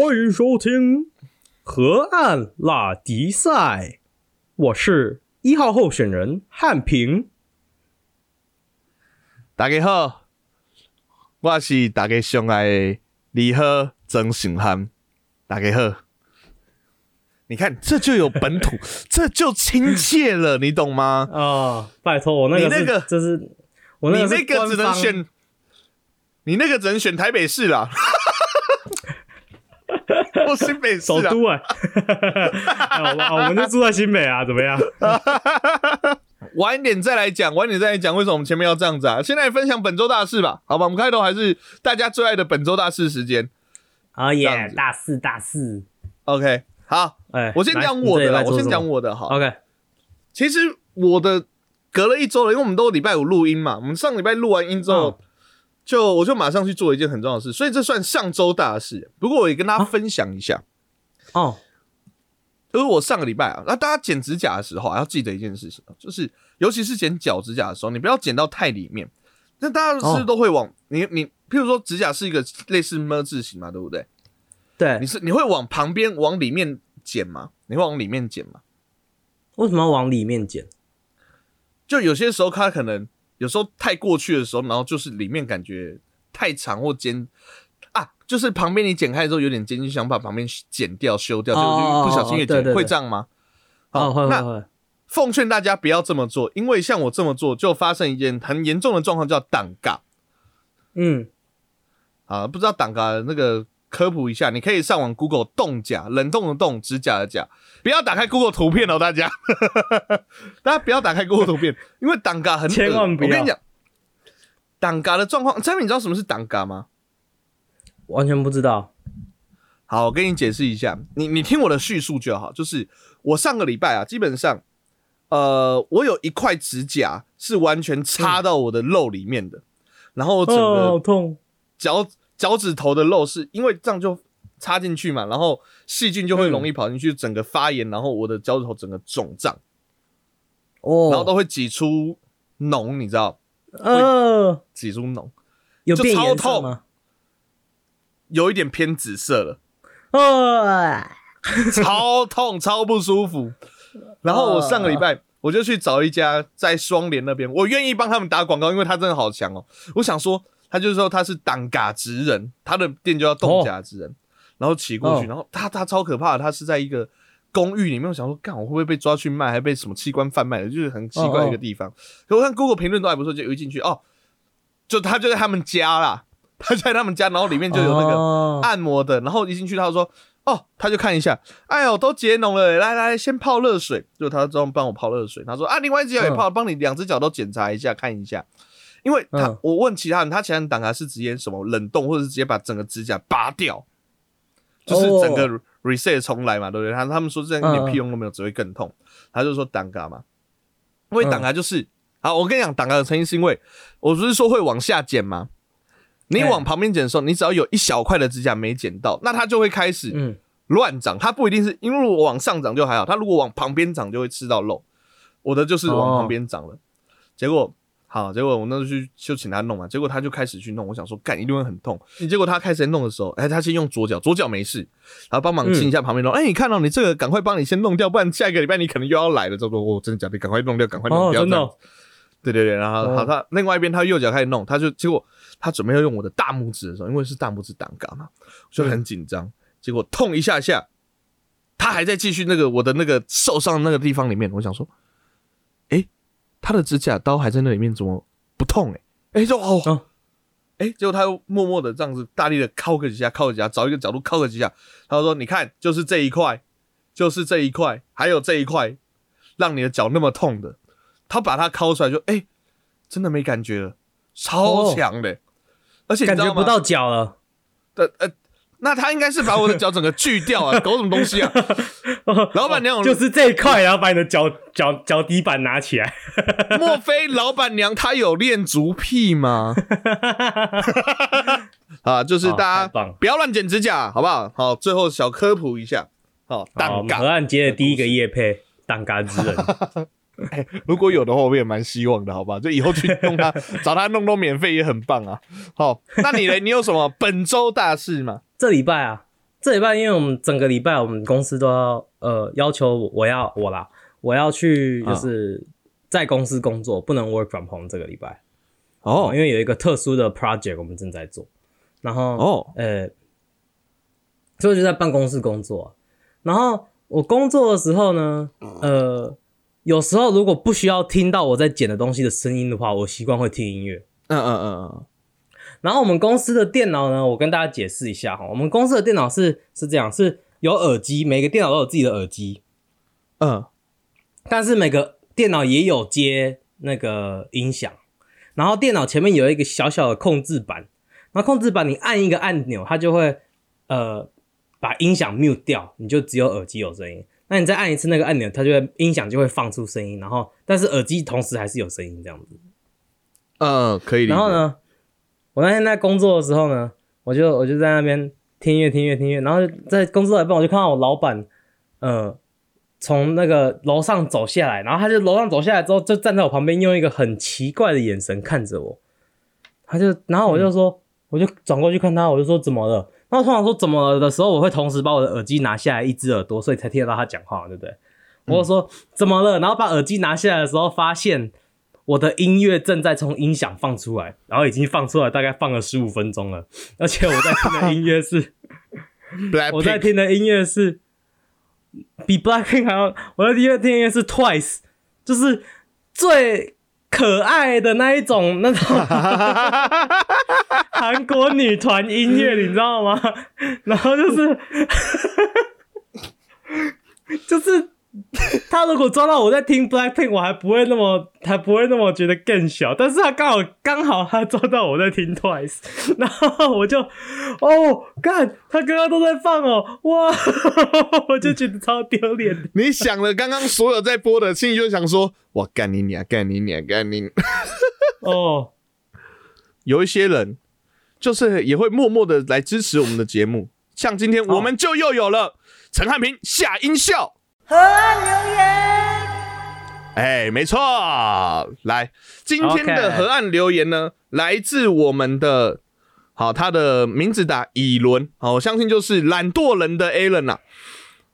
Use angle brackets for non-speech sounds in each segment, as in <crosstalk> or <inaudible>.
欢迎收听河岸拉迪赛，我是一号候选人汉平。大家好，我是大家相爱的李贺曾信汉。大家好，你看这就有本土，<laughs> 这就亲切了，你懂吗？啊，拜托我那个，你那个这是我你那个只能选，你那个只能选台北市啦，<laughs> 或新北市啊。首都 <laughs> 哎、啊我我们就住在新北啊，怎么样？晚一点再来讲，晚一点再来讲为什么我们前面要这样子啊？现在分享本周大事吧，好吧？我们开头还是大家最爱的本周大事时间。啊耶，大四大四，OK，好，哎，我先来讲我的啦，我先讲我我的好。OK，其实我的隔了一周了，因为我们都礼拜五录音嘛，我们上礼拜录完音之后，嗯就我就马上去做一件很重要的事，所以这算上周大事。不过我也跟大家分享一下，哦，就是我上个礼拜啊，那大家剪指甲的时候啊，要记得一件事情，就是尤其是剪脚指甲的时候，你不要剪到太里面。那大家是不是哦都会往、你你，譬如说指甲是一个类似么字形嘛，对不对？对你，是你会往旁边往里面剪吗？你会往里面剪吗？为什么要往里面剪？就有些时候它可能有时候太过去的时候，然后就是里面感觉太长或尖啊，就是旁边你剪开之后有点尖，就想把旁边剪掉修掉，就不小心也剪，会这样吗？哦，会会那会，奉劝大家不要这么做，因为像我这么做，就发生一件很严重的状况，叫挡嘎嗯，啊。不知道挡嘎那个科普一下，你可以上网 Google 冻甲，冷冻的冻，指甲的甲，不要打开 Google 图片哦，大家，<laughs> 大家不要打开 Google 图片，因为挡嘎很恶千万不要我跟你讲，挡嘎的状况，张明，你知道什么是挡嘎吗？完全不知道。好，我跟你解释一下，你你听我的叙述就好。就是我上个礼拜啊，基本上，呃，我有一块指甲是完全插到我的肉里面的，然后我整哦，好个痛。脚脚趾头的肉是因为这样就插进去嘛，然后细菌就会容易跑进去，整个发炎，然后我的脚趾头整个肿胀，哦，然后都会挤出脓，你知道，呃，挤出脓，有变就超痛？有一点偏紫色了。哦，超痛、超不舒服。然后我上个礼拜我就去找一家在双联那边，我愿意帮他们打广告，因为他真的好强哦。我想说，他就是说他是挡嘎职人，他的店就叫冻甲职人。然后骑过去，哦然后他他超可怕的，他是在一个公寓里面。我想说，干我会不会被抓去卖，还被什么器官贩卖的，就是很奇怪的一个地方。可我看 Google 评论都还不错，就一进去哦，就他就在他们家啦，<laughs> 他就在他们家，然后里面就有那个哦按摩的，然后一进去他就说，哦，他就看一下，哎呦，都结脓了，来来，先泡热水，就他这样帮我泡热水，他说啊，另外一只脚也泡，帮你两只脚都检查一下，看一下，因为他、嗯我问其他人，他其他人挡卡是直接什么冷冻，或者是直接把整个指甲拔掉，就是整个 reset 重来嘛，对不对？他他们说这样一点屁用都没有，只会更痛，他就说挡卡嘛，因为挡卡就是。好，我跟你讲，挡卡的成因是因为我不是说会往下剪吗？你哎往旁边剪的时候，你只要有一小块的指甲没剪到，那它就会开始嗯，乱长。它不一定是因为我往上长就还好，它如果往旁边长就会吃到肉。我的就是往旁边长了，结果好，结果我那时候去就请他弄嘛，结果他就开始去弄。我想说干一定会很痛，结果他开始弄的时候，哎，他先用左脚，左脚没事，然后帮忙亲一下旁边弄。哎、你看到、你这个赶快帮你先弄掉，不然下一个礼拜你可能又要来了。这说我，真的假的？赶快弄掉，赶快弄哦，掉。对对对，然后哦好，他另外一边他右脚开始弄，他就结果他准备要用我的大拇指的时候，因为是大拇指挡杆嘛，我就很紧张，结果痛一下下，他还在继续那个我的那个受伤的那个地方里面，我想说，诶，他的指甲刀还在那里面，怎么不痛、哎哎，就哦哦，诶，结果他又默默的这样子大力的敲个几下，敲个几下，找一个角度敲个几下，他说，你看，就是这一块，就是这一块，还有这一块，让你的脚那么痛的。他把它敲出来就，哎、真的没感觉了，超强的、而且？感觉不到脚了。那他应该是把我的脚整个锯掉啊，<laughs> 搞什么东西啊？老板娘有就是这一块，然后把你的脚脚脚底板拿起来。<laughs> 莫非老板娘她有练足癖吗？<laughs> 啊，就是大家不要乱剪指甲，好不好？好，最后小科普一下，好，河，岸街的第一个叶配，当嘎之人。<laughs> 如果有的话，我也蛮希望的，好吧？就以后去弄他，<laughs> 找他弄弄免费也很棒啊。好，那你呢？<laughs> 你有什么本周大事吗？这礼拜啊，这这礼拜，因为我们整个礼拜我们公司都要呃要求我我要我啦，我要去就是在公司工作，不能 work from home 这个礼拜哦因为有一个特殊的 project 我们正在做，然后哦呃，所以就在办公室工作。然后我工作的时候呢，呃，有时候如果不需要听到我在剪的东西的声音的话，我习惯会听音乐。嗯嗯嗯嗯，然后我们公司的电脑呢，我跟大家解释一下哈，我们公司的电脑是是这样，是有耳机，每个电脑都有自己的耳机，嗯但是每个电脑也有接那个音响，然后电脑前面有一个小小的控制板，然后控制板你按一个按钮，它就会呃把音响 mute 掉，你就只有耳机有声音。那你再按一次那个按钮，它就会音响就会放出声音，然后但是耳机同时还是有声音这样子。嗯，可以。然后？呢，我那天在工作的时候呢，我就我就在那边听音乐听音乐听音乐，然后在工作到一半，我就看到我老板，呃，从那个楼上走下来，然后他就楼上走下来之后，就站在我旁边，用一个很奇怪的眼神看着我。他就，然后我就说，我就转过去看他，我就说怎么了？然后通常说怎么了的时候，我会同时把我的耳机拿下来一只耳朵，所以才听得到他讲话，对不对？我就说怎么了？然后把耳机拿下来的时候，发现我的音乐正在从音响放出来，然后已经放出来，大概放了十五分钟了，而且我在听的音乐是，<laughs> 我在听的音乐是比 Blackpink 还要，我在听的听音乐是 Twice，就是最可爱的那一种那种 <laughs> 韩国女团音乐，你知道吗？然后就是 <laughs> 就是 <laughs> 他如果抓到我在听 Blackpink，我还不会那么还不会那么觉得更小，但是他刚好刚好他抓到我在听 Twice，<laughs> 然后我就哦，干，他刚刚都在放哦，哇，<laughs> 我就觉得超丢脸。你想了刚刚所有在播的，心里就想说：我干你娘，干你娘，干你！哦，有一些人就是也会默默的来支持我们的节目，像今天我们就又有了陈汉平下音效。河岸留言，哎，没错，来，今天的河岸留言呢来自我们的，好，他的名字打乙伦，好，我相信就是懒惰人的 Alan 呐、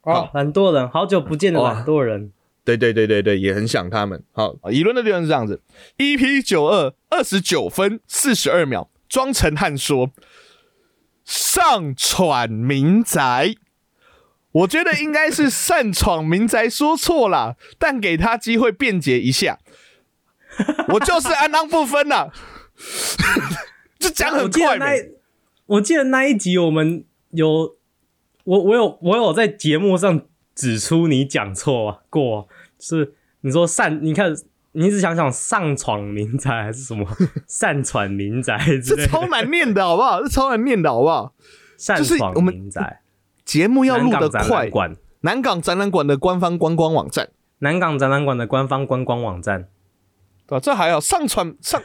哦，懒惰人，好久不见的懒惰人，对对对对对，也很想他们。好，乙伦的留言是这样子。：EP 九二二十九分四十二秒，庄成汉说上喘民宅。我觉得应该是擅闯民宅说错了，<laughs> 但给他机会辩解一下。我就是安当不分了，<laughs> 就讲很快我。记得那，我记得那一集我们有，我我有我有在节目上指出你讲错啊过，是你说擅，你看你一直想想上闯民宅还是什么 <laughs> 擅闯民宅之这，超难念的好不好？这超难念的好不好？擅就是闯民宅，节目要录得快，馆，南港展览馆的官方观光网站。南港展览馆的官方观光网站，对吧？这还要，上 <laughs> <laughs> 传上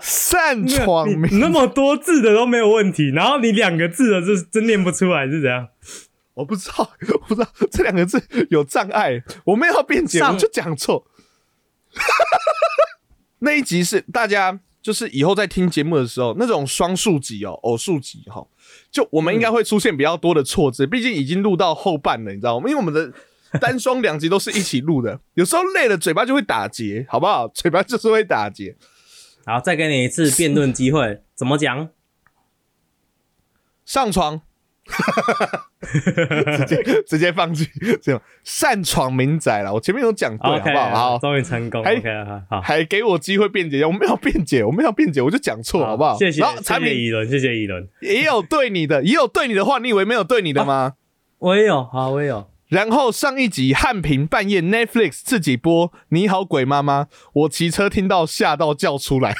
擅闯那么多字的都没有问题，然后你两个字的是真念不出来是怎样？我不知道，我不知道这两个字有障碍，我没有要辩解，我就讲错。那一集是大家就是以后在听节目的时候，那种双数集哦，偶数集哈、就我们应该会出现比较多的错字，毕竟已经录到后半了，你知道吗？因为我们的 <laughs> 单双两集都是一起录的，有时候累了嘴巴就会打结，好不好？嘴巴就是会打结。好，再给你一次辩论机会，怎么讲？上床，<laughs> 直接直接放弃，这样擅闯民宅了。我前面有讲对，好不好？好，终于成功。还 OK，好好，还给我机会辩解，我没有辩解，<laughs> 我没有辩解，我就讲错，好不好？谢谢，谢产品谢乙伦，谢谢乙伦，也有对你的，也有对你的话，你以为没有对你的吗？我也有，好，我也有。然后上一集汉平半夜 Netflix 自己播《你好鬼妈妈》，我骑车听到吓到叫出来，<laughs>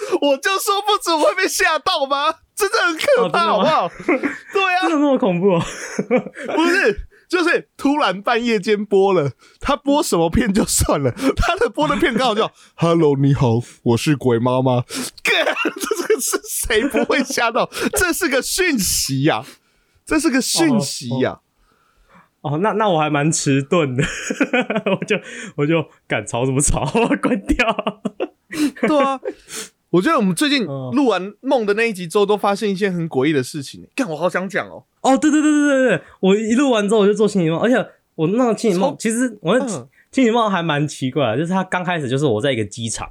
<laughs> 我就说不准我会被吓到吗？真的很可怕，好不好？<laughs> 对啊真，的那么恐怖、哦？<laughs> 不是，就是突然半夜间播了，他播什么片就算了，他的播的片刚好叫 “Hello，你好，我是鬼妈妈”，干，这个是谁不会吓到？这是个讯息呀、这是个讯息呀、哦，那那我还蛮迟钝的，我就我就敢吵什么吵，我关掉。对啊，我觉得我们最近嗯录完梦的那一集之后，都发现一些很诡异的事情。干，我好想讲哦。哦，对对对对对对，我一录完之后我就做清醒梦，而且我那个清醒梦其实我那嗯清醒梦还蛮奇怪的，就是它刚开始就是我在一个机场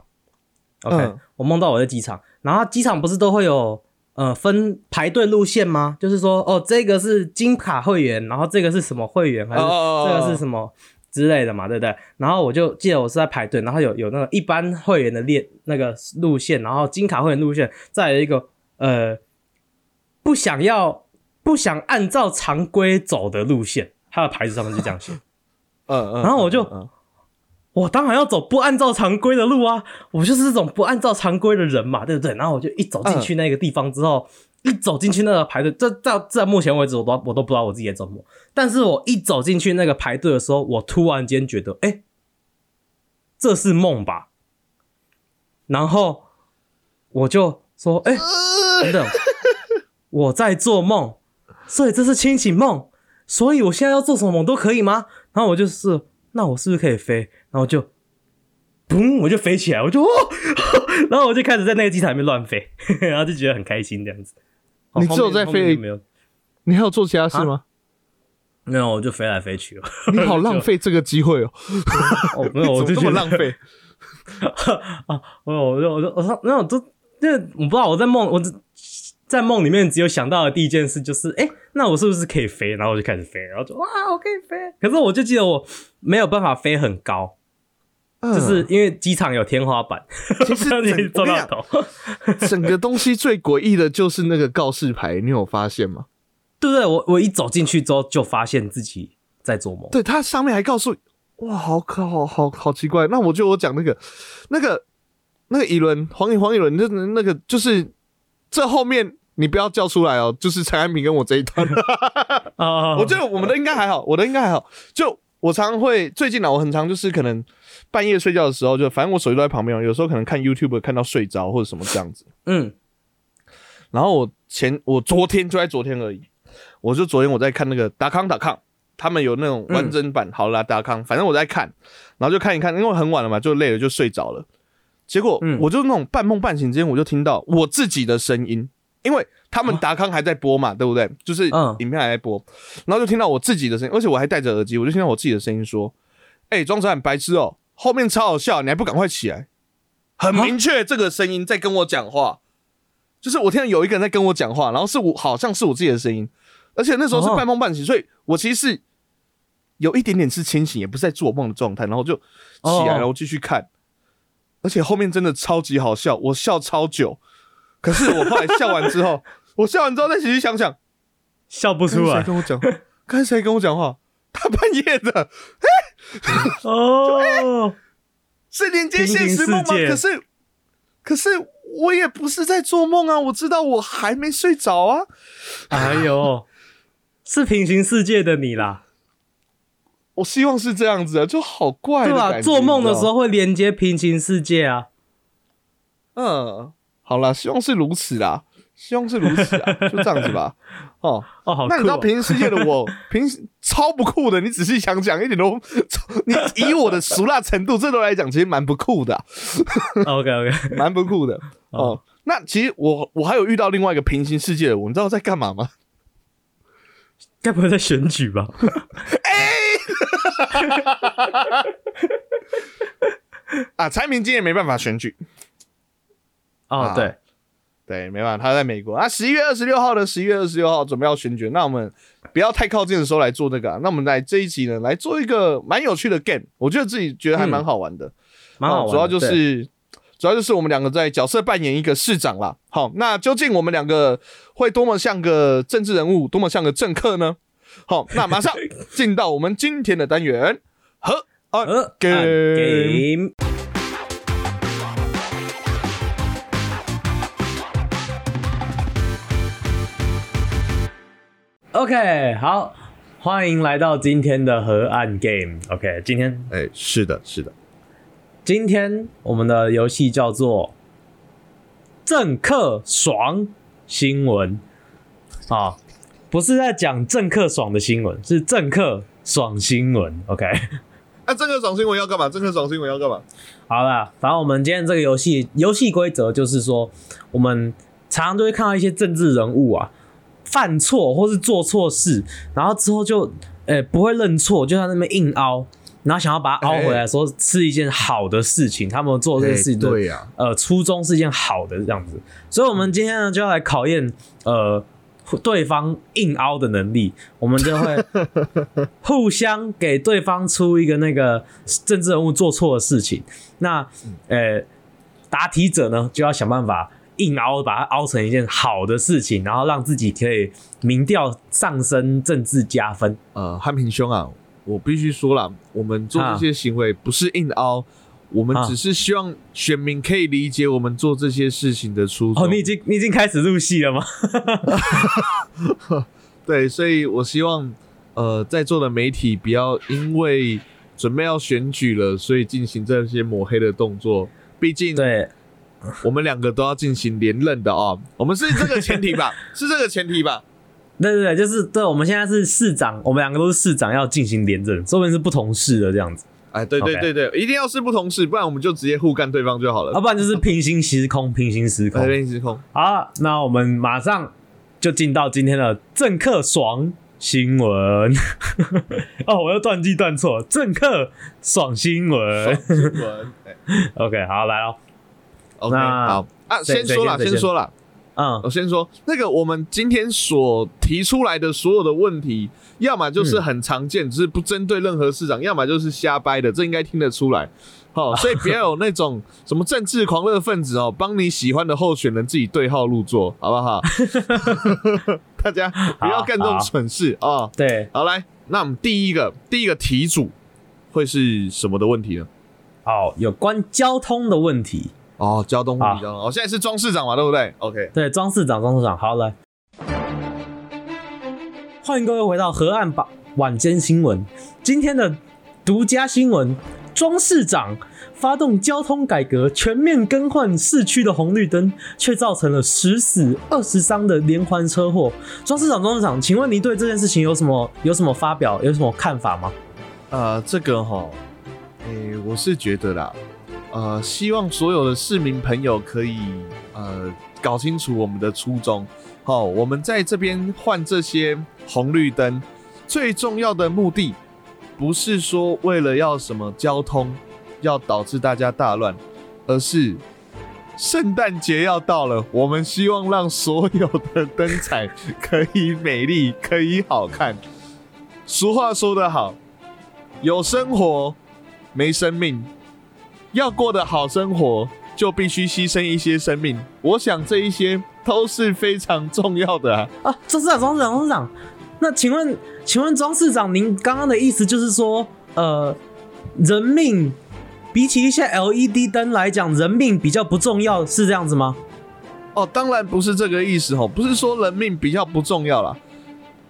，OK，、嗯我梦到我在机场，然后机场不是都会有呃分排队路线吗？就是说哦，这个是金卡会员，然后这个是什么会员，还是哦这个是什么之类的嘛，对不对？然后我就记得我是在排队，然后有有那个一般会员的列那个路线，然后金卡会员路线，再有一个呃不想要不想按照常规走的路线，它的牌子上面就这样写。<laughs> 嗯嗯，然后我就嗯嗯我当然要走不按照常规的路啊，我就是这种不按照常规的人嘛，对不对？然后我就一走进去那个地方之后，一走进去那个排队，这到在目前为止我都我都不知道我自己在做什么。但是我一走进去那个排队的时候，我突然间觉得，哎、这是梦吧？然后我就说，哎、等等，我在做梦，所以这是清醒梦，所以我现在要做什么梦都可以吗？然后我就是，那我是不是可以飞？然后就，嘣，我就飞起来，我就哦，<laughs> 然后我就开始在那个机场里面乱飞，<laughs> 然后就觉得很开心这样子。你只有在飞没有？你还有做其他事吗？没有，我就飞来飞去了。你好浪费这个机会哦，<laughs> 哦，<laughs> <laughs> 没有，我就这么浪费。啊！我我就我就我说没有，都那我不知道我在梦，我只在梦里面只有想到的第一件事就是，哎、那我是不是可以飞？然后我就开始飞，然后就哇，我可以飞。可是我就记得我没有办法飞很高，就是因为机场有天花板，其实 <laughs> 让你整做我跟你到头。整个东西最诡异的就是那个告示牌，你有发现吗？<laughs> 对不对？我我一走进去之后就发现自己在做梦。对，它上面还告诉，哇，好可好好好奇怪。那我就我讲那个那个那个乙伦黄乙黄乙伦，那那个就是这后面你不要叫出来哦，就是陈安平跟我这一段。啊，<laughs> 我觉得我们的应该还好，我的应该还好。就我常常会最近呢，我很常就是可能半夜睡觉的时候，就反正我手机都在旁边哦，有时候可能看 YouTube 看到睡着或者什么这样子。嗯然后我前我昨天就在昨天而已，我就昨天我在看那个达康达康，他们有那种完整版，好啦达康，反正我在看，然后就看一看，因为很晚了嘛，就累了就睡着了。结果嗯我就那种半梦半醒之间，我就听到我自己的声音，因为他们达康还在播嘛，对不对？就是嗯。影片还在播，然后就听到我自己的声音，而且我还戴着耳机，我就听到我自己的声音说：“哎、庄子很白痴哦，后面超好笑，你还不赶快起来？”很明确，这个声音在跟我讲话。就是我听到有一个人在跟我讲话，然后是我好像是我自己的声音，而且那时候是半梦半醒，所以我其实是有一点点是清醒，也不是在做梦的状态，然后就起来，哦。然后继续看，而且后面真的超级好笑，我笑超久，可是我后来笑完之后，<laughs> 我笑完之后再仔细想想，笑不出来跟我讲话？刚才谁跟我讲话？大半夜的，<laughs> 哦。是连接现实梦吗？可是，可是我也不是在做梦啊！我知道我还没睡着啊。哎呦，是平行世界的你啦，我希望是这样子啊，就好怪对吧？做梦的时，候会连接平行世界啊。嗯，好啦，希望是如此啦，希望是如此啊，就这样子吧。<laughs> 哦，哦，好、哦！那你知道平行世界的我，<laughs> 平时超不酷的。你仔细想想，一点都，<laughs> 你以我的熟辣程度，这都来讲，其实蛮不酷的啊、OK OK，蛮不酷的哦。那其实我我还有遇到另外一个平行世界的我，你知道在干嘛吗？该不会在选举吧？哎啊，蔡明今年没办法选举，哦啊，对，对，没办法，他在美国啊。十一月二十六号的十一月二十六号准备要选举，那我们不要太靠近的时候来做这个、啊。那我们来这一集呢，来做一个蛮有趣的 game，我觉得自己觉得还蛮好玩的，蛮好玩的、哦主要就是。主要就是我们两个在角色扮演一个市长啦。好，那究竟我们两个会多么像个政治人物，多么像个政客呢？好，那马上进到我们今天的单元和 game OK，好，欢迎来到今天的河岸 Game。OK，今天哎，是的，是的，今天我们的游戏叫做政客爽新闻啊，不是在讲政客爽的新闻，是政客爽新闻。OK，<laughs> 啊，政客爽新闻要干嘛？政客爽新闻要干嘛？好了，反正我们今天这个游戏游戏规则就是说，我们常常都会看到一些政治人物啊犯错或是做错事，然后之后就呃、不会认错，就在那边硬凹，然后想要把它凹回来，说是一件好的事情，他们做这件事情的、哎对呀呃初衷是一件好的这样子。所以，我们今天呢就要来考验呃对方硬凹的能力，我们就会 <laughs> 互相给对方出一个那个政治人物做错的事情，那呃答题者呢就要想办法硬凹，把它凹成一件好的事情，然后让自己可以民调上升，政治加分。呃，汉平兄啊，我必须说了，我们做这些行为不是硬凹，我们啊只是希望选民可以理解我们做这些事情的初衷。哦，你已经你已经开始入戏了吗？<laughs> 对，所以我希望呃，在座的媒体不要因为准备要选举了，所以进行这些抹黑的动作。毕竟，对，我们两个都要进行连任的哦。我们是这个前提吧？<laughs> 是这个前提吧？对对对，就是对，我们现在是市长，我们两个都是市长，要进行连任，说明是不同市的这样子，哎，对对对对一定要是不同市，不然我们就直接互干对方就好了。要不然就是平行时空，平行时空平行时空，好，那我们马上就进到今天的政客爽新闻。<laughs> 哦，我又断句断错，政客爽新闻。新闻。哎 <laughs> OK，好来哦。OK，好啊，先说了，先先说了。嗯我先说，那个我们今天所提出来的所有的问题，要么就是很常见，只是不针对任何市长；要么就是瞎掰的，这应该听得出来。好、所以不要有那种 <laughs> 什么政治狂热分子哦，帮你喜欢的候选人自己对号入座，好不好？<laughs> 大家不要干这种蠢事啊、哦！对，好，来，那我们第一个第一个题主会是什么的问题呢？好，有关交通的问题。哦，交通问好题，交通。哦，现在是庄市长嘛，对不对？OK，对，庄市长，庄市长，好来，欢迎各位回到河岸吧晚间新闻。今天的独家新闻：庄市长发动交通改革，全面更换市区的红绿灯，却造成了十死二十伤的连环车祸。庄市长，庄市长，请问您对这件事情有什么有什么发表，有什么看法吗？呃，这个哈，诶、我是觉得啦，呃，希望所有的市民朋友可以呃搞清楚我们的初衷。好、我们在这边换这些红绿灯，最重要的目的不是说为了要什么交通要导致大家大乱，而是圣诞节要到了，我们希望让所有的灯彩可以美丽，可以好看。俗话说得好，有生活没生命，要过得好生活，就必须牺牲一些生命。我想这一些都是非常重要的啊。啊，庄市长，庄市长，庄市长，那请问，请问庄市长，您刚刚的意思就是说，呃，人命比起一些 LED 灯来讲，人命比较不重要，是这样子吗？哦，当然不是这个意思哦，不是说人命比较不重要啦，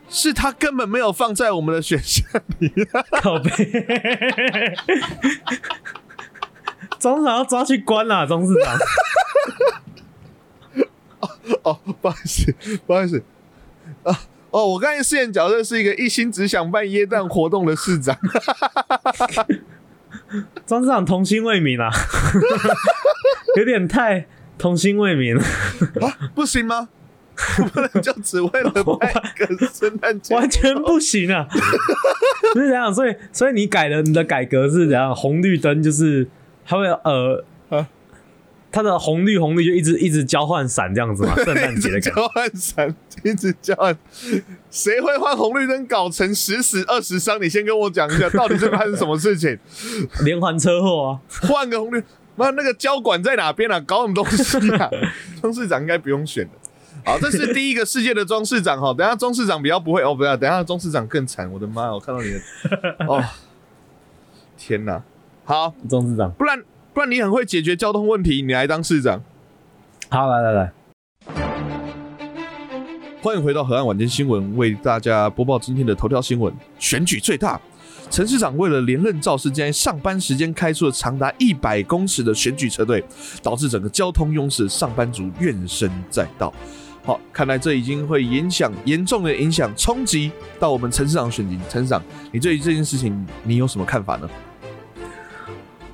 是他根本没有放在我们的选项里。<laughs> <laughs> 靠背，庄市长要抓去关啦，庄市长。哦，不好意思，不好意思啊。哦，我刚才饰演角色是一个一心只想办耶诞活动的市长。庄市长童心未泯啊，<laughs> 有点太童心未泯了，不行吗？不能就只为了办一个圣诞节，完全不行啊！<laughs> 是这样，所以所以你改了你的改革是怎样？红绿灯就是它会呃啊，它的红绿红绿就一直一直交换闪这样子嘛，<laughs> 圣诞节的感觉。交换伞，一直交换，谁会换红绿灯搞成十死二十伤？你先跟我讲一下，<laughs> 到底是发生什么事情？连环车祸啊！换个红绿，妈那个交管在哪边啊？搞什么东西啊？<laughs> 庄市长应该不用选的。好，这是第一个世界的庄市长哈。等下庄市长比较不会哦，不要，等下庄市长更惨。我的妈，我看到你的哦，天哪！好，庄市长，不然不然你很会解决交通问题，你来当市长。好来来来，欢迎回到河岸晚间新闻，为大家播报今天的头条新闻。选举最大，陈市长为了连任造势，竟然上班时间开出了长达一百公尺的选举车队，导致整个交通拥塞，上班族怨声载道。好，看来这已经会影响严重的影响冲击到我们陈市长选举。陈市长，你对于这件事情你有什么看法呢？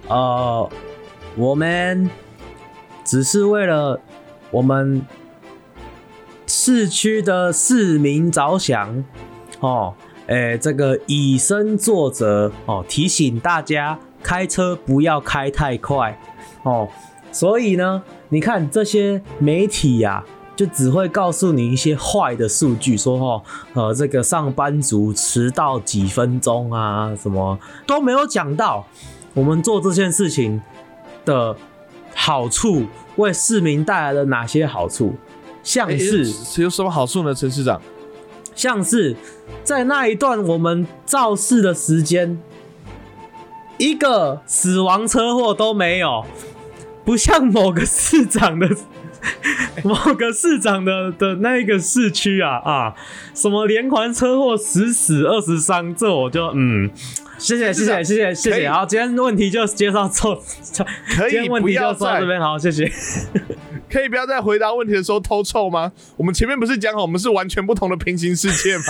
呃，我们只是为了我们市区的市民着想哦，诶，这个以身作则哦，提醒大家开车不要开太快哦。所以呢，你看这些媒体呀、就只会告诉你一些坏的数据，说哦，呃，这个上班族迟到几分钟啊，什么都没有讲到我们做这件事情的好处，为市民带来了哪些好处，像诶是。有什么好处呢？陈市长，像是在那一段我们肇事的时间，一个死亡车祸都没有，不像某个市长的 <laughs> 某个市长的的那一个市区啊啊，什么连环车祸十死二十伤，这我就嗯。谢谢谢谢谢谢谢谢，好，今天问题就介绍到，可以今天问题就到这边，好，谢谢。<laughs> 可以不要在回答问题的时候偷臭吗？我们前面不是讲好我们是完全不同的平行世界吗？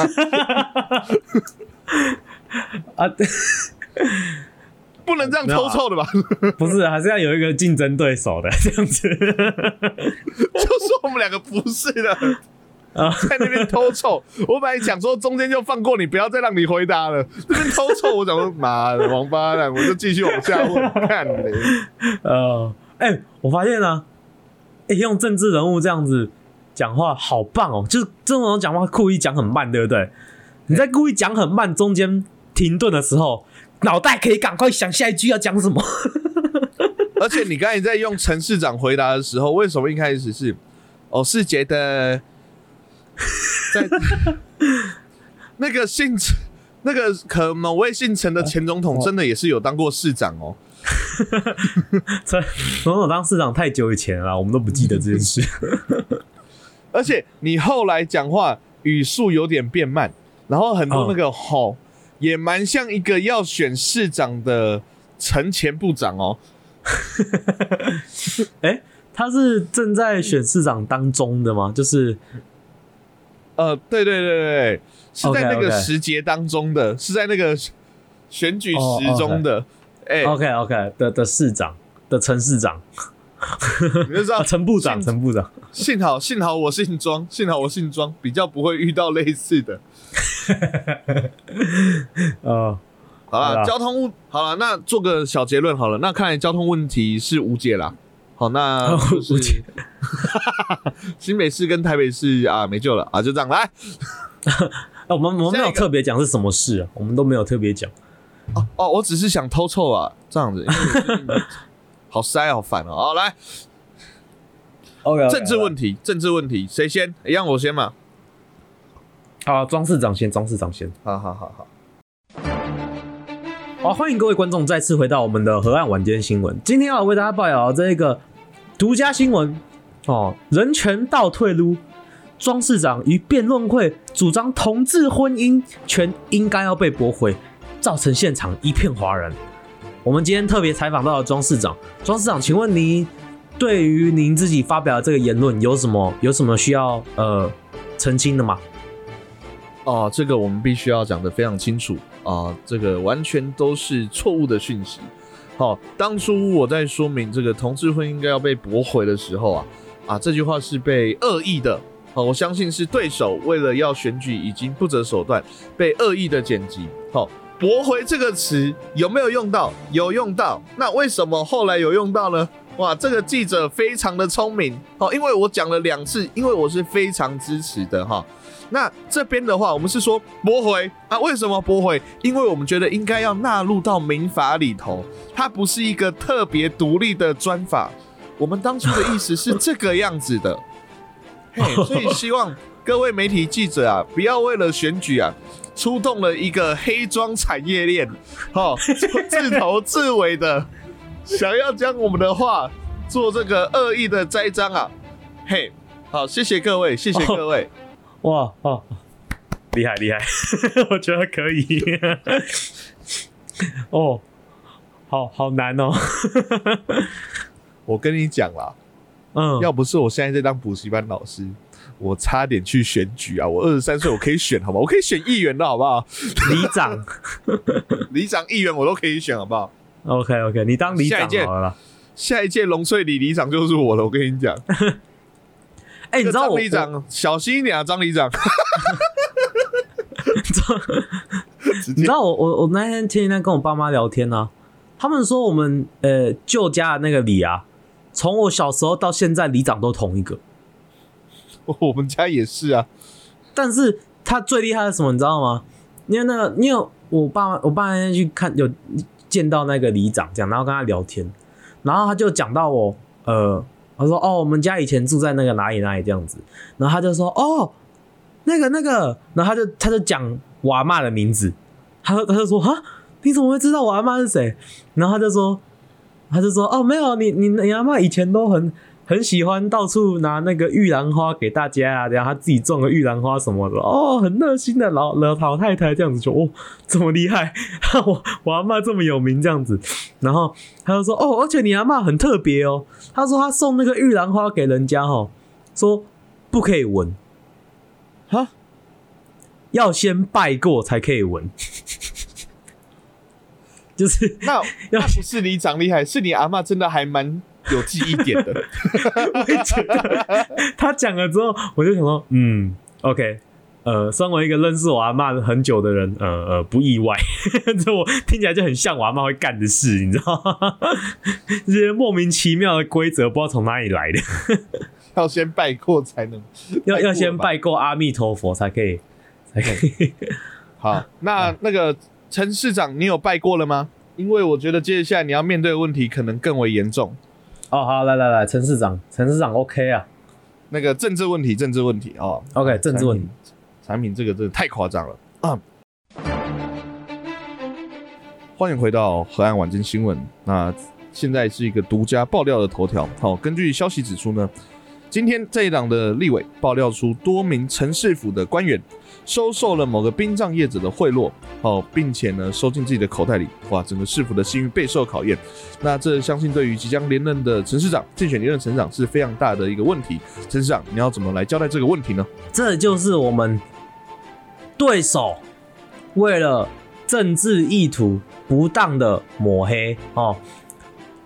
<laughs> 啊，<laughs> 不能这样偷臭的吧？不是，还是要有一个竞争对手的这样子。就说我们两个不是的，啊 <laughs> 在那边偷臭。我本来想说中间就放过你，不要再让你回答了。这边偷臭，我想说妈的王八蛋，我就继续往下问。看嘞，呃，<laughs> 哎、我发现呢、哎、用政治人物这样子讲话好棒哦，就是这种讲话故意讲很慢，对不对？你在故意讲很慢，中间停顿的时候，脑袋可以赶快想下一句要讲什么。<laughs> 而且你刚才在用陈市长回答的时候，为什么一开始是我是觉得 <laughs> 在 <laughs> 那个姓陈那个可某位姓陈的前总统真的也是有当过市长哦。<laughs> 陈总统当市长太久以前了啦，我们都不记得这件事。而且你后来讲话语速有点变慢，然后很多那个吼、也蛮像一个要选市长的陈前部长哦。哎、他是正在选市长当中的吗？就是呃，对对对对对，是在那个时节当中的，是在那个选举时中的。哎、OK OK 的的市长的陈市长你就知道 <laughs> 啊，陈部长陈部长。<laughs> 幸好幸好我姓庄，幸好我姓庄，比较不会遇到类似的。<laughs> 呃，好了，交通问好了，那做个小结论好了。那看来交通问题是无解啦。好，那就是无解 <laughs> 新北市跟台北市啊没救了啊，就这样来。<laughs> 哎我们我们没有特别讲是什么事、啊，我们都没有特别讲。哦哦，我只是想偷臭啊，这样子，<laughs> 好塞好烦哦。好，来 OK，政治问题，政治问题，谁先？一样我先嘛。好，庄市长先，庄市长先。好好好好。好，欢迎各位观众再次回到我们的河岸晚间新闻。今天要为大家报道这个独家新闻哦，人权倒退撸，庄市长于辩论会主张同志婚姻权应该要被驳回，造成现场一片哗然。我们今天特别采访到了庄市长，庄市长，请问您对于您自己发表的这个言论有什么有什么需要呃澄清的吗？哦，这个我们必须要讲得非常清楚啊，这个完全都是错误的讯息。好、当初我在说明这个同志婚应该要被驳回的时候啊，啊，这句话是被恶意的。好、我相信是对手为了要选举已经不择手段，被恶意的剪辑。好、驳回这个词有没有用到？有用到。那为什么后来有用到呢？哇，这个记者非常的聪明。好、因为我讲了两次，因为我是非常支持的哈。那这边的话，我们是说驳回啊？为什么驳回？因为我们觉得应该要纳入到民法里头，它不是一个特别独立的专法。我们当初的意思是这个样子的，<laughs> 嘿，所以希望各位媒体记者啊，不要为了选举啊，出动了一个黑庄产业链，哦，<laughs> 自头自尾的想要将我们的话做这个恶意的栽赃啊，嘿，好，谢谢各位，谢谢各位。哇哦，厉害厉害，<laughs> 我觉得可以。<laughs> 哦，好好难哦。<laughs> 我跟你讲啦，嗯，要不是我现在在当补习班老师，我差点去选举啊！我二十三岁，我可以选，好吧？我可以选议员的好不好？里长，里长、议员我都可以选，好不好？OK OK，你当里长好了啦。下一届龙翠里里长就是我了，我跟你讲。哎、你知道张我里长小心一点啊，张里长。<laughs> 你知道我我我那天前几天跟我爸妈聊天呢、他们说我们呃旧家的那个里啊，从我小时候到现在里长都同一个，<laughs> 我们家也是啊。但是他最厉害的是什么，你知道吗？因为那个，因为我爸妈我爸那天去看有见到那个里长，这样，然后跟他聊天，然后他就讲到我，呃，他说哦，我们家以前住在那个哪里哪里这样子，然后他就说哦，那个那个，然后他就他就讲我阿嬷的名字，他他就说啊，你怎么会知道我阿嬷是谁？然后他就说，他就说哦，没有，你你你阿嬷以前都很很喜欢到处拿那个玉兰花给大家啊，然后他自己种个玉兰花什么的，哦，很热心的老老老太太这样子就哦，这么厉害，<laughs> 我我阿嬷这么有名这样子，然后他就说哦，而且你阿嬷很特别哦，他说他送那个玉兰花给人家哦，说不可以闻，哈，要先拜过才可以闻，<laughs> 就是那那不是你长厉害，是你阿嬷真的还蛮有记忆点的。<laughs> 我也觉得他讲了之后，我就想说，嗯，OK，呃，身为一个认识我阿嬷很久的人，呃呃，不意外，<laughs> 这我听起来就很像我阿嬷会干的事，你知道吗？<laughs> 这些莫名其妙的规则，不知道从哪里来的，要先拜过才能要要先拜过阿弥陀佛才可以，才可以。好，那那个陈市长，你有拜过了吗？因为我觉得接下来你要面对的问题可能更为严重。哦，好，来来来，陈市长，陈市长，OK 啊那个政治问题，政治问题哦。，OK，政治问题产品，产品这个真的太夸张了啊！欢迎回到河岸晚间新闻。那现在是一个独家爆料的头条。好、根据消息指出呢，今天这一档的立委爆料出多名陈市府的官员收受了某个殡葬业者的贿赂，哦，并且呢收进自己的口袋里。哇，整个市府的信誉备受考验。那这相信对于即将连任的陈市长竞选连任陈市长是非常大的一个问题。陈市长，你要怎么来交代这个问题呢？这就是我们对手为了政治意图不当的抹黑哦。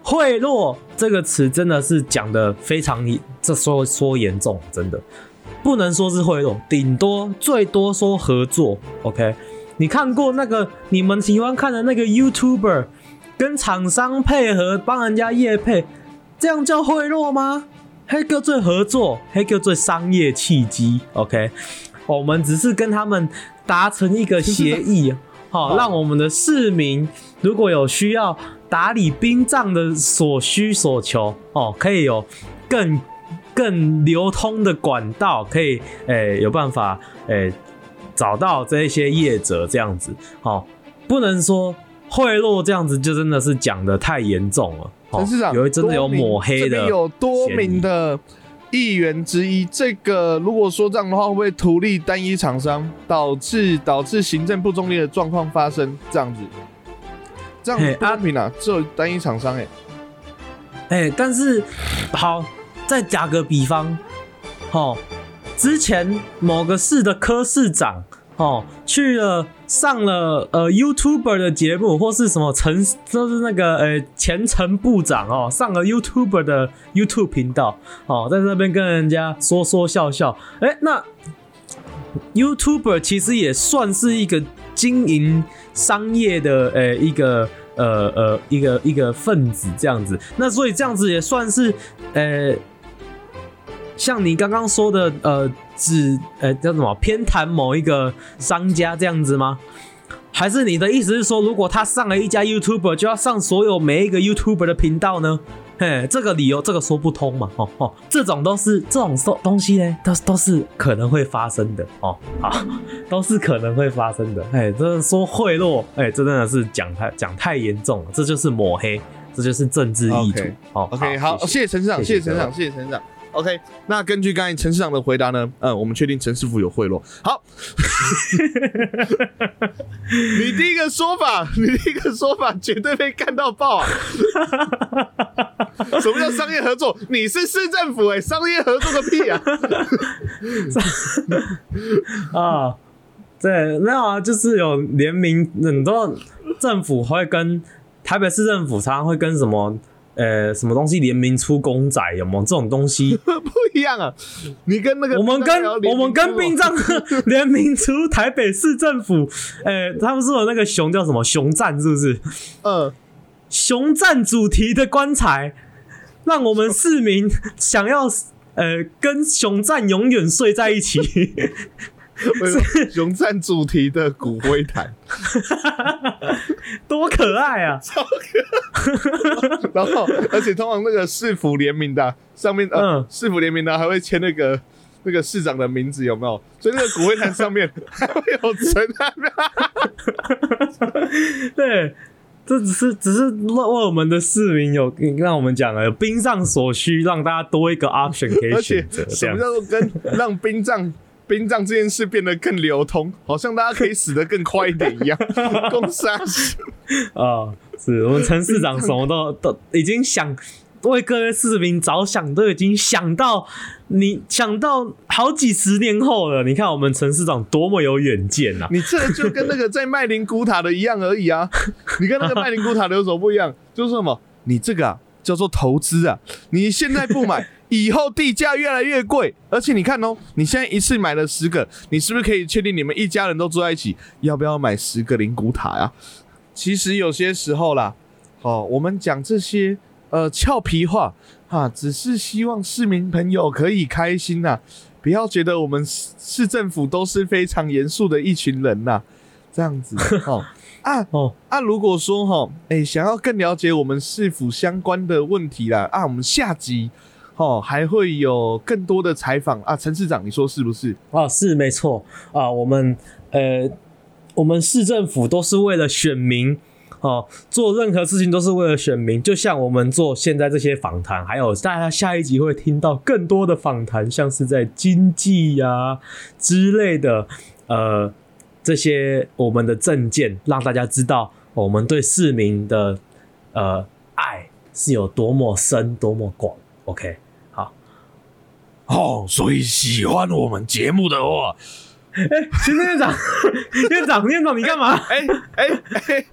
贿赂这个词真的是讲的非常，这说说严重，真的不能说是贿赂，顶多最多说合作。OK，你看过那个你们喜欢看的那个 YouTuber 跟厂商配合帮人家业配，这样叫贿赂吗？黑叫做合作，黑叫做商业契机。OK，我们只是跟他们达成一个协议，好、让我们的市民如果有需要打理殡葬的所需所求，哦，可以有更更流通的管道，可以诶、有办法诶、找到这一些业者这样子，哦，不能说贿赂这样子就真的是讲的太严重了。哦陈市长，有真的有抹黑的有多名的议员之一，这个如果说这样的话，会不会图利单一厂商，导致导致行政不中立的状况发生？这样子，这样嘿不公平啊！只有单一厂商哎、哎、但是好，再打个比方，哦，之前某个市的科市长，哦，去了上了呃 YouTuber 的节目，或是什么陈，就是那个呃前程部长哦，上了 YouTuber 的 YouTube 频道，哦，在那边跟人家说说笑笑，哎、那 YouTuber 其实也算是一个经营商业的呃一个呃呃一个一个分子这样子，那所以这样子也算是呃，像你刚刚说的呃，只呃叫什么偏袒某一个商家这样子吗？还是你的意思是说，如果他上了一家 YouTuber，就要上所有每一个 YouTuber 的频道呢？嘿，这个理由这个说不通嘛？哦哦，这种都是这种东东西呢，都都是可能会发生的哦，好，都是可能会发生的。哎，真的说贿赂，哎，这真的是讲太讲太严重了，这就是抹黑，这就是政治意图。哦 OK，好，谢谢谢陈市长，谢谢陈市长，谢谢陈市长。OK，那根据刚才陈市长的回答呢，嗯，我们确定陈师傅有贿赂。好，<laughs> 你第一个说法，<laughs> 你第一个说法绝对被干到爆啊！<laughs> 什么叫商业合作？你是市政府哎、商业合作个屁啊！啊，对，没有啊，就是有联名，很多政府会跟台北市政府常常会跟什么呃什么东西联名出公仔，有没有这种东西？<laughs> 不一样啊！你跟那个我们跟我们跟殡葬 <laughs> 联名出台北市政府，呃，他们说的那个熊叫什么熊赞是不是？嗯，熊赞主题的棺材，让我们市民 <laughs> 想要呃跟熊赞永远睡在一起。熊赞主题的骨灰坛，多可爱啊！然后而且通常那个市府联名的啊上面，呃嗯，市府联名的还会签那个那个市长的名字，有没有？所以那个骨灰坛上面 <laughs> 还会有存在。<laughs> 对，这只是只是为为我们的市民有让我们讲了，有兵上所需，让大家多一个 option 可以而且选择，这什么样叫做跟让殡葬殡葬这件事变得更流通，好像大家可以死得更快一点一样。<laughs> 公杀啊、是我们陈市长什么都都已经想为各位市民着想，都已经想到你想到好几十年后了。你看我们陈市长多么有远见呐、你这就跟那个在麦林古塔的一样而已啊！<laughs> 你跟那个麦林古塔的有什么不一样？就是什么？你这个啊叫做投资啊！你现在不买，以后地价越来越贵。而且你看哦，你现在一次买了十个，你是不是可以确定你们一家人都住在一起？要不要买十个灵骨塔呀、其实有些时候啦，哦，我们讲这些呃俏皮话啊，只是希望市民朋友可以开心呐、不要觉得我们市市政府都是非常严肃的一群人呐、这样子 <laughs> 哦啊哦，啊！如果说哈，哎、想要更了解我们市府相关的问题啦啊，我们下集哦还会有更多的采访啊，陈市长，你说是不是？啊，是没错啊，我们呃，我们市政府都是为了选民哦、做任何事情都是为了选民。就像我们做现在这些访谈，还有大家下一集会听到更多的访谈，像是在经济呀、之类的，呃，这些我们的证件，让大家知道我们对市民的呃爱是有多么深、多么广。OK，好，哦，所以喜欢我们节目的话，行政院长，<laughs> 院长，院长，你干嘛？哎哎哎，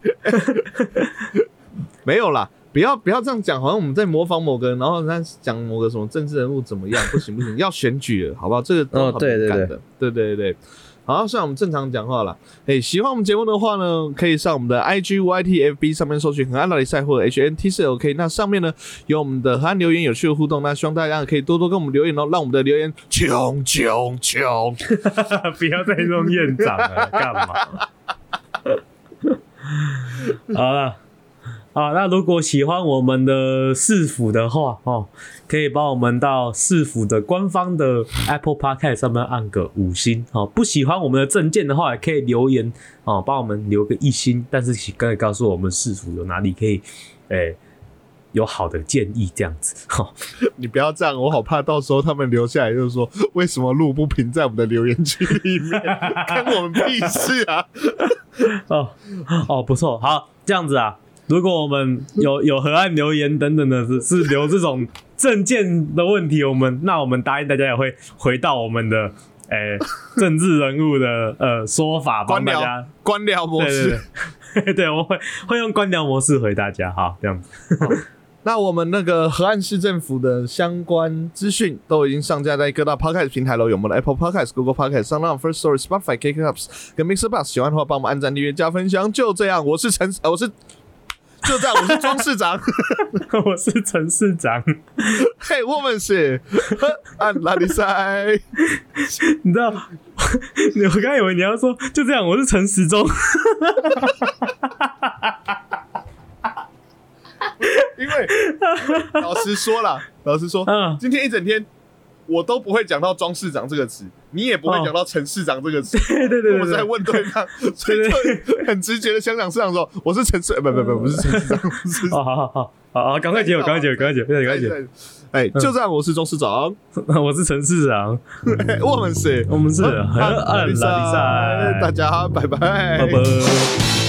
<laughs> 没有啦，不要不要这样讲，好像我们在模仿某个人，然后在讲某个什么政治人物怎么样，不行不行，<laughs> 要选举了，好不好？这个都很哦对对敏感的，对对对。好，像我们正常讲话了。哎，喜欢我们节目的话呢，可以上我们的 IG、YT、FB 上面搜寻“和安老里赛”或者 HNT 四 OK。那上面呢有我们的和安留言有趣的互动，那希望大家可以多多跟我们留言哦，让我们的留言穷穷穷。<laughs> 不要再用院长了，干嘛？<laughs> 好了，好，那如果喜欢我们的市府的话，哦，可以帮我们到市府的官方的 Apple Podcast 上面按个五星哦。不喜欢我们的证件的话，也可以留言哦，帮我们留个一星，但是请可以告诉我们市府有哪里可以，诶、有好的建议这样子。哦，<laughs> 你不要这样，我好怕到时候他们留下来就是说，为什么路不平在我们的留言区里面，<laughs> 跟我们屁事啊！哦哦，不错，好，这样子啊。如果我们有有河岸留言等等的，是是留这种证件的问题，我们那我们答应大家也会回到我们的 <laughs> 诶、政治人物的呃说法，帮官僚大家官僚模式。对对，对，<laughs> 我会会用官僚模式回大家，好，这样子。那我们那个河岸市政府的相关资讯都已经上架在各大 podcast 平台了，有我们的 Apple Podcast、Google Podcast、s o u n First Story、Spotify、KKups 跟 Mixer Bus。喜欢的话，帮我们按赞、订阅、加分享。就这样，我是陈，呃我是就这样，我是庄市长。<laughs> 我是陈市长，嘿，我们是 <laughs> 河岸拉力赛。你知道，我刚以为你要说就这样，我是陈时中，<laughs> 因为老实说了，老实说，嗯今天一整天我都不会讲到庄市长这个词，你也不会讲到陈市长这个词。<laughs> 对对对对我在对，问对方，所以就很直觉的香港市长说：“我是陈市，呃不不不，不是陈市长。<laughs> 好好好好赶快结尾，赶快结尾，赶快结尾，赶快结尾。哎，就这样，我是庄市长，<laughs> 我是陈市长，我们是。我们是。河岸岸拉力赛，大家拜拜，拜拜。